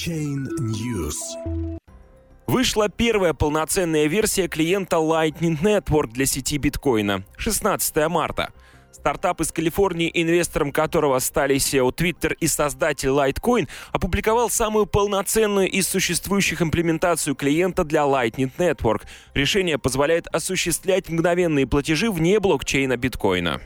Blockchain News. Вышла первая полноценная версия клиента Lightning Network для сети биткоина 16 марта. Стартап из Калифорнии, инвестором которого стали SEO Twitter и создатель Litecoin, опубликовал самую полноценную из существующих имплементацию клиента для Lightning Network. Решение позволяет осуществлять мгновенные платежи вне блокчейна биткоина.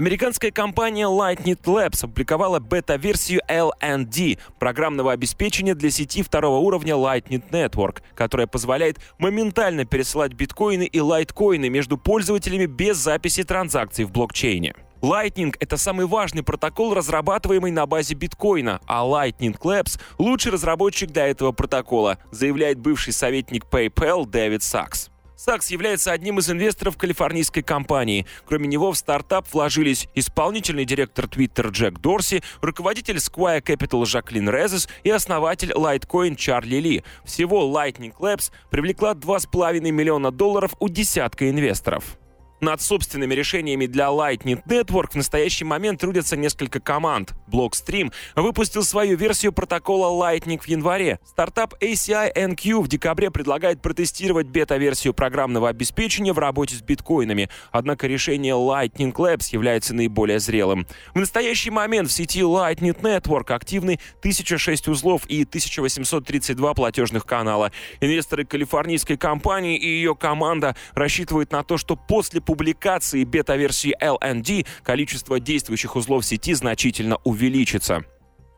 Американская компания Lightning Labs опубликовала бета-версию LND программного обеспечения для сети второго уровня Lightning Network, которая позволяет моментально пересылать биткоины и лайткоины между пользователями без записи транзакций в блокчейне. Lightning — это самый важный протокол, разрабатываемый на базе биткоина, а Lightning Labs — лучший разработчик для этого протокола, заявляет бывший советник PayPal Дэвид Сакс. Сакс является одним из инвесторов калифорнийской компании. Кроме него в стартап вложились исполнительный директор Twitter Джек Дорси, руководитель Square Capital Жаклин Резес и основатель Litecoin Чарли Ли. Всего Lightning Labs привлекла 2,5 миллиона долларов у десятка инвесторов. Над собственными решениями для Lightning Network в настоящий момент трудятся несколько команд. Blockstream выпустил свою версию протокола Lightning в январе. Стартап ACI NQ в декабре предлагает протестировать бета-версию программного обеспечения в работе с биткоинами. Однако решение Lightning Labs является наиболее зрелым. В настоящий момент в сети Lightning Network активны 1006 узлов и 1832 платежных канала. Инвесторы калифорнийской компании и ее команда рассчитывают на то, что после публикации бета-версии LND количество действующих узлов сети значительно увеличится.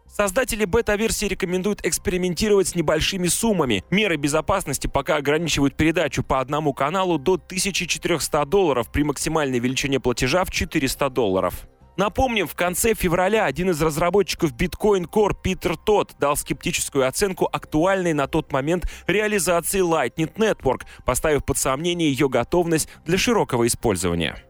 Создатели бета-версии рекомендуют экспериментировать с небольшими суммами. Меры безопасности пока ограничивают передачу по одному каналу до 1400 долларов при максимальной величине платежа в 400 долларов. Напомним, в конце февраля один из разработчиков Bitcoin Core Питер Тот дал скептическую оценку актуальной на тот момент реализации Lightning Network, поставив под сомнение ее готовность для широкого использования.